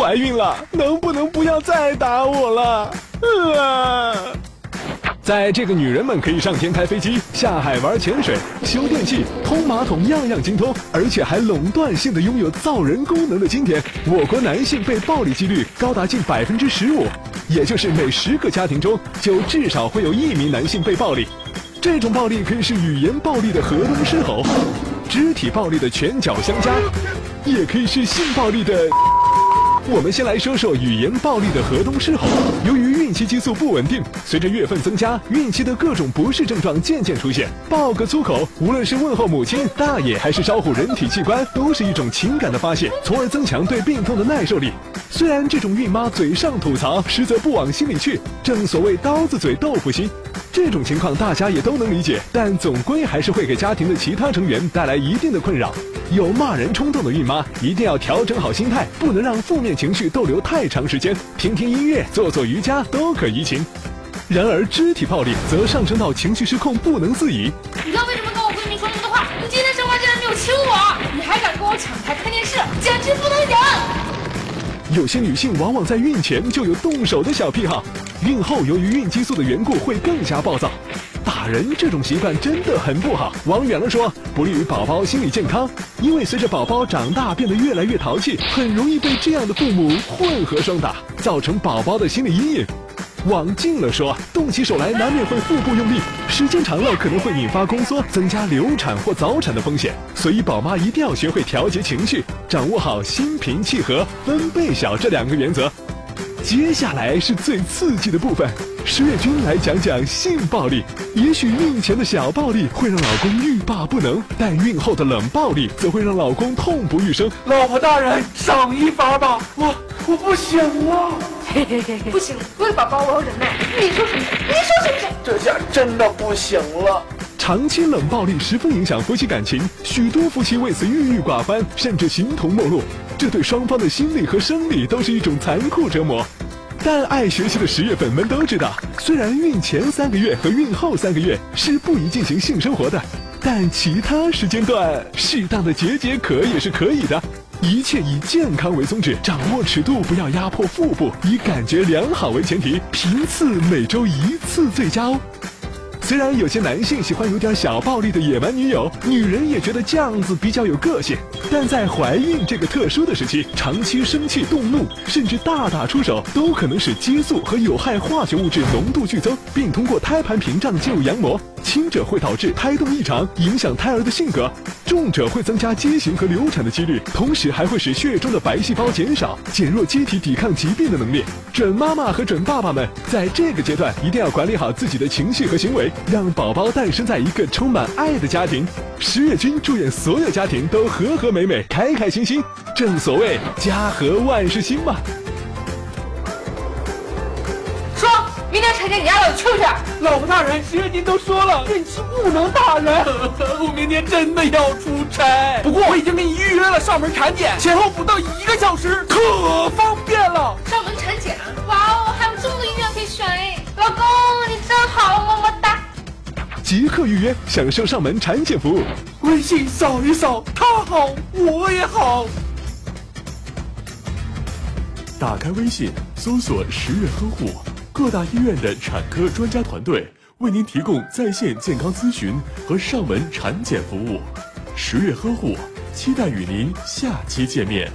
怀孕了，能不能不要再打我了？啊！在这个女人们可以上天开飞机、下海玩潜水、修电器、通马桶，样样精通，而且还垄断性的拥有造人功能的今天，我国男性被暴力几率高达近百分之十五，也就是每十个家庭中就至少会有一名男性被暴力。这种暴力可以是语言暴力的河东狮吼，肢体暴力的拳脚相加，也可以是性暴力的。我们先来说说语言暴力的河东狮吼。由于孕期激素不稳定，随着月份增加，孕期的各种不适症状渐渐出现。爆个粗口，无论是问候母亲、大爷，还是招呼人体器官，都是一种情感的发泄，从而增强对病痛的耐受力。虽然这种孕妈嘴上吐槽，实则不往心里去，正所谓刀子嘴豆腐心。这种情况大家也都能理解，但总归还是会给家庭的其他成员带来一定的困扰。有骂人冲动的孕妈，一定要调整好心态，不能让负面情绪逗留太长时间。听听音乐，做做瑜伽都可怡情。然而肢体暴力则上升到情绪失控，不能自已。你知道为什么跟我闺蜜说那么多话？你今天生完竟然没有亲我，你还敢跟我抢台看电视，简直不能忍！有些女性往往在孕前就有动手的小癖好，孕后由于孕激素的缘故会更加暴躁。人这种习惯真的很不好，往远了说不利于宝宝心理健康，因为随着宝宝长大变得越来越淘气，很容易被这样的父母混合双打，造成宝宝的心理阴影。往近了说，动起手来难免会腹部用力，时间长了可能会引发宫缩，增加流产或早产的风险。所以宝妈一定要学会调节情绪，掌握好心平气和、分贝小这两个原则。接下来是最刺激的部分，十月君来讲讲性暴力。也许孕前的小暴力会让老公欲罢不能，但孕后的冷暴力则会让老公痛不欲生。老婆大人，赏一发吧，我我不行了。嘿嘿嘿嘿，不行，为了宝宝我要忍耐。你说是不是？你说是不是？这下真的不行了。长期冷暴力十分影响夫妻感情，许多夫妻为此郁郁寡欢，甚至形同陌路。这对双方的心理和生理都是一种残酷折磨。但爱学习的十月粉们都知道，虽然孕前三个月和孕后三个月是不宜进行性生活的，但其他时间段适当的解解渴也是可以的。一切以健康为宗旨，掌握尺度，不要压迫腹部，以感觉良好为前提，频次每周一次最佳哦。虽然有些男性喜欢有点小暴力的野蛮女友，女人也觉得这样子比较有个性，但在怀孕这个特殊的时期，长期生气、动怒，甚至大打出手，都可能使激素和有害化学物质浓度剧增，并通过胎盘屏障进入羊膜。轻者会导致胎动异常，影响胎儿的性格；重者会增加畸形和流产的几率，同时还会使血液中的白细胞减少，减弱机体抵抗疾病的能力。准妈妈和准爸爸们，在这个阶段一定要管理好自己的情绪和行为，让宝宝诞生在一个充满爱的家庭。十月君祝愿所有家庭都和和美美、开开心心。正所谓家和万事兴嘛。说明天产检你丫老子去不去？老婆大人，十月君都说了，孕期不能打人。我明天真的要出差，不过我已经给你预约了上门产检，前后不到一个小时，可方便了。上门产检，哇哦，还有这么多医院可以选哎！老公。即刻预约，享受上门产检服务。微信扫一扫，他好，我也好。打开微信，搜索“十月呵护”，各大医院的产科专家团队为您提供在线健康咨询和上门产检服务。十月呵护，期待与您下期见面。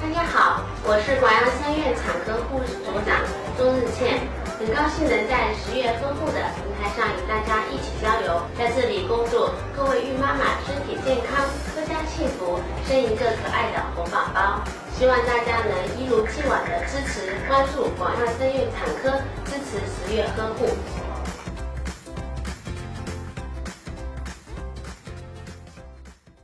大家好，我是广阳三院产科护士组长钟日倩，很高兴能在十月呵护的平台上与大家一起交流。在这里恭祝各位孕妈妈身体健康，阖家幸福，生一个可爱的红宝宝。希望大家能一如既往的支持、关注广药生育产科，支持十月呵护。